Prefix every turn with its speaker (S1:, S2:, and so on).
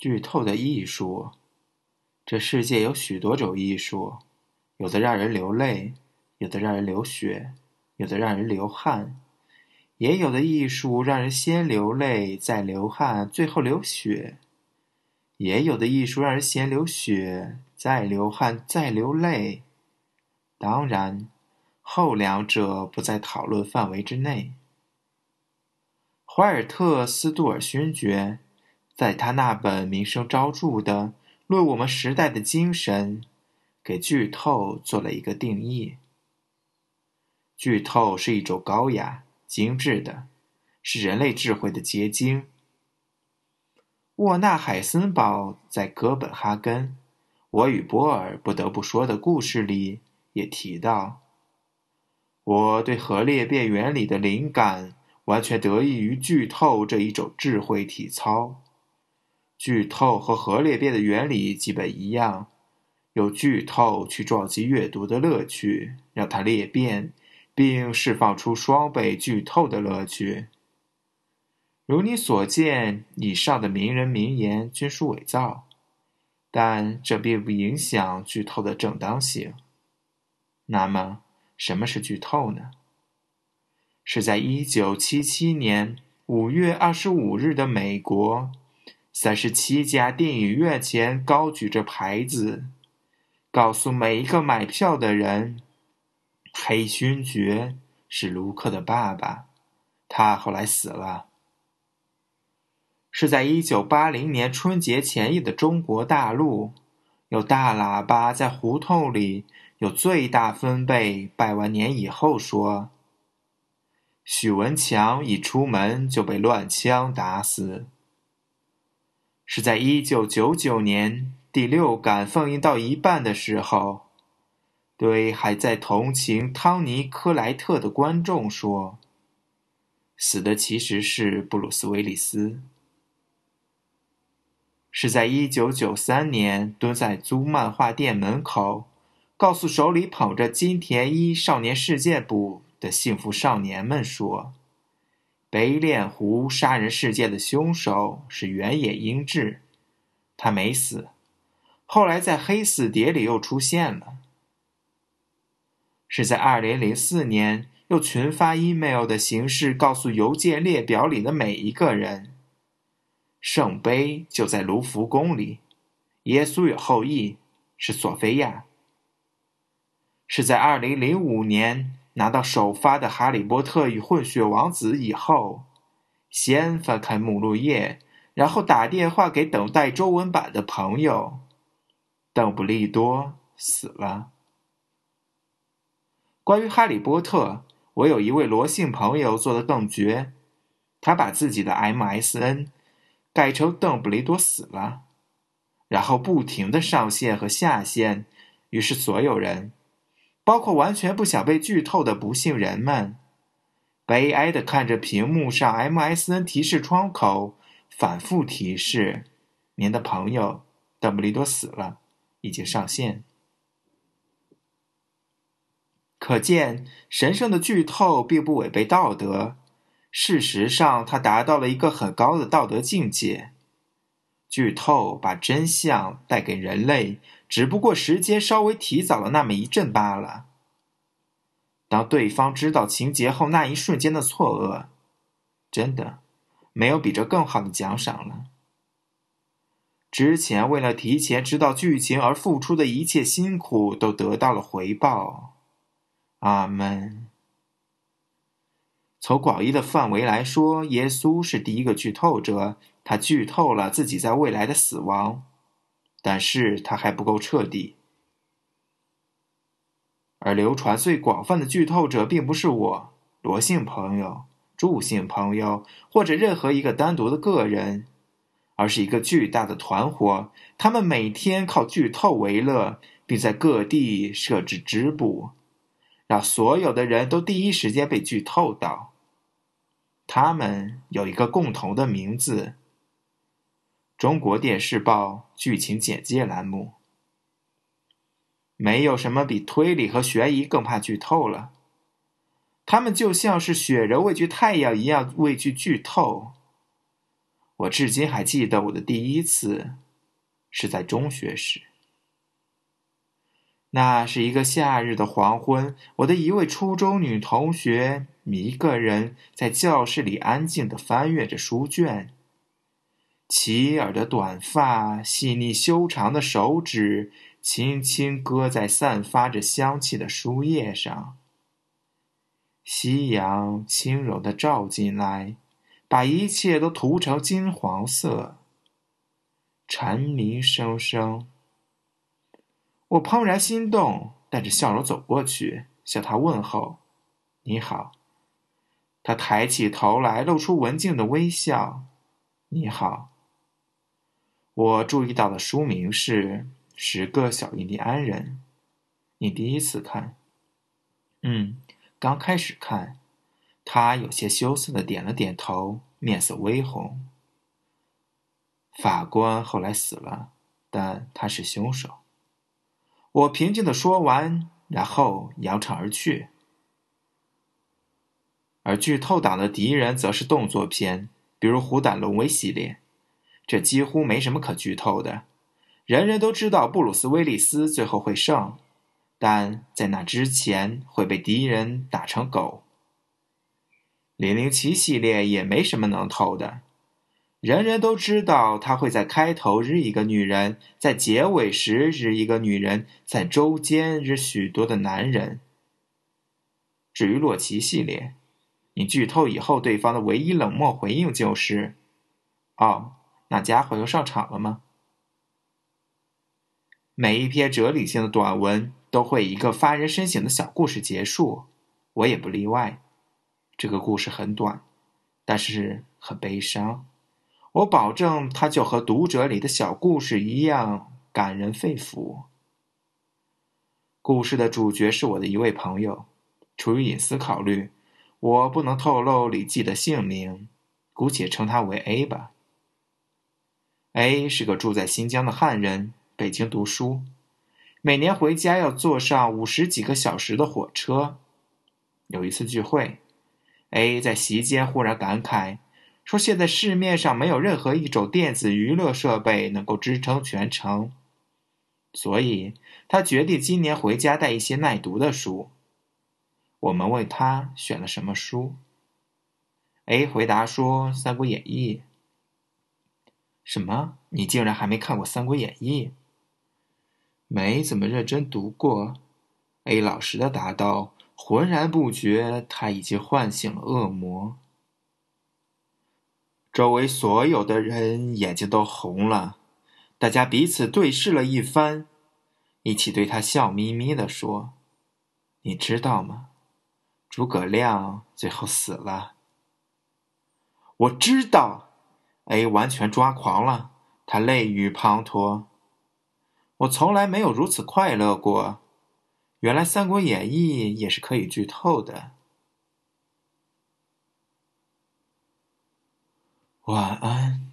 S1: 剧透的艺术，这世界有许多种艺术，有的让人流泪，有的让人流血，有的让人流汗，也有的艺术让人先流泪，再流汗，最后流血；也有的艺术让人先流血，再流汗，再流泪。当然，后两者不在讨论范围之内。怀尔特斯杜尔勋爵。在他那本名声昭著的《论我们时代的精神》，给剧透做了一个定义：剧透是一种高雅、精致的，是人类智慧的结晶。沃纳海森堡在哥本哈根《我与波尔不得不说的故事》里也提到，我对核裂变原理的灵感完全得益于剧透这一种智慧体操。剧透和核裂变的原理基本一样，有剧透去撞击阅读的乐趣，让它裂变，并释放出双倍剧透的乐趣。如你所见，以上的名人名言均属伪造，但这并不影响剧透的正当性。那么，什么是剧透呢？是在一九七七年五月二十五日的美国。三十七家电影院前高举着牌子，告诉每一个买票的人：“黑勋爵是卢克的爸爸，他后来死了。”是在一九八零年春节前夜的中国大陆，有大喇叭在胡同里，有最大分贝拜完年以后说：“许文强一出门就被乱枪打死。”是在一九九九年第六感放映到一半的时候，对还在同情汤尼·克莱特的观众说：“死的其实是布鲁斯·威利斯。”是在一九九三年蹲在租漫画店门口，告诉手里捧着金田一少年事件簿的幸福少年们说。北脸湖杀人事件的凶手是原野英治，他没死，后来在黑死蝶里又出现了。是在二零零四年用群发 email 的形式告诉邮件列表里的每一个人，圣杯就在卢浮宫里，耶稣有后裔是索菲亚。是在二零零五年。拿到首发的《哈利波特与混血王子》以后，先翻开目录页，然后打电话给等待中文版的朋友。邓布利多死了。关于《哈利波特》，我有一位罗姓朋友做的更绝，他把自己的 MSN 改成“邓布利多死了”，然后不停的上线和下线，于是所有人。包括完全不想被剧透的不幸人们，悲哀的看着屏幕上 MSN 提示窗口反复提示：“您的朋友邓布利多死了，已经上线。”可见，神圣的剧透并不违背道德。事实上，它达到了一个很高的道德境界。剧透把真相带给人类。只不过时间稍微提早了那么一阵罢了。当对方知道情节后，那一瞬间的错愕，真的没有比这更好的奖赏了。之前为了提前知道剧情而付出的一切辛苦都得到了回报。阿门。从广义的范围来说，耶稣是第一个剧透者，他剧透了自己在未来的死亡。但是它还不够彻底，而流传最广泛的剧透者并不是我罗姓朋友、祝姓朋友或者任何一个单独的个人，而是一个巨大的团伙。他们每天靠剧透为乐，并在各地设置支部，让所有的人都第一时间被剧透到。他们有一个共同的名字。中国电视报剧情简介栏目，没有什么比推理和悬疑更怕剧透了。他们就像是雪人畏惧太阳一样畏惧剧透。我至今还记得我的第一次是在中学时。那是一个夏日的黄昏，我的一位初中女同学一个人在教室里安静地翻阅着书卷。齐耳的短发，细腻修长的手指，轻轻搁在散发着香气的书页上。夕阳轻柔地照进来，把一切都涂成金黄色。蝉鸣声声。我怦然心动，带着笑容走过去，向他问候：“你好。”他抬起头来，露出文静的微笑：“你好。”我注意到的书名是《十个小印第安人》。你第一次看？嗯，刚开始看。他有些羞涩的点了点头，面色微红。法官后来死了，但他是凶手。我平静的说完，然后扬长而去。而剧透党的敌人则是动作片，比如《虎胆龙威》系列，这几乎没什么可剧透的。人人都知道布鲁斯·威利斯最后会胜，但在那之前会被敌人打成狗。《零零七》系列也没什么能透的。人人都知道他会在开头日一个女人，在结尾时日一个女人，在周间日许多的男人。至于洛奇系列，你剧透以后，对方的唯一冷漠回应就是：“哦，那家伙又上场了吗？”每一篇哲理性的短文都会以一个发人深省的小故事结束，我也不例外。这个故事很短，但是很悲伤。我保证，它就和读者里的小故事一样感人肺腑。故事的主角是我的一位朋友，出于隐私考虑，我不能透露李记的姓名，姑且称他为 A 吧。A 是个住在新疆的汉人，北京读书，每年回家要坐上五十几个小时的火车。有一次聚会，A 在席间忽然感慨。说现在市面上没有任何一种电子娱乐设备能够支撑全程，所以他决定今年回家带一些耐读的书。我们问他选了什么书，A 回答说《三国演义》。什么？你竟然还没看过《三国演义》？没怎么认真读过。A 老实的答道，浑然不觉他已经唤醒了恶魔。周围所有的人眼睛都红了，大家彼此对视了一番，一起对他笑眯眯地说：“你知道吗？诸葛亮最后死了。”我知道，A 完全抓狂了，他泪雨滂沱。我从来没有如此快乐过，原来《三国演义》也是可以剧透的。晚安。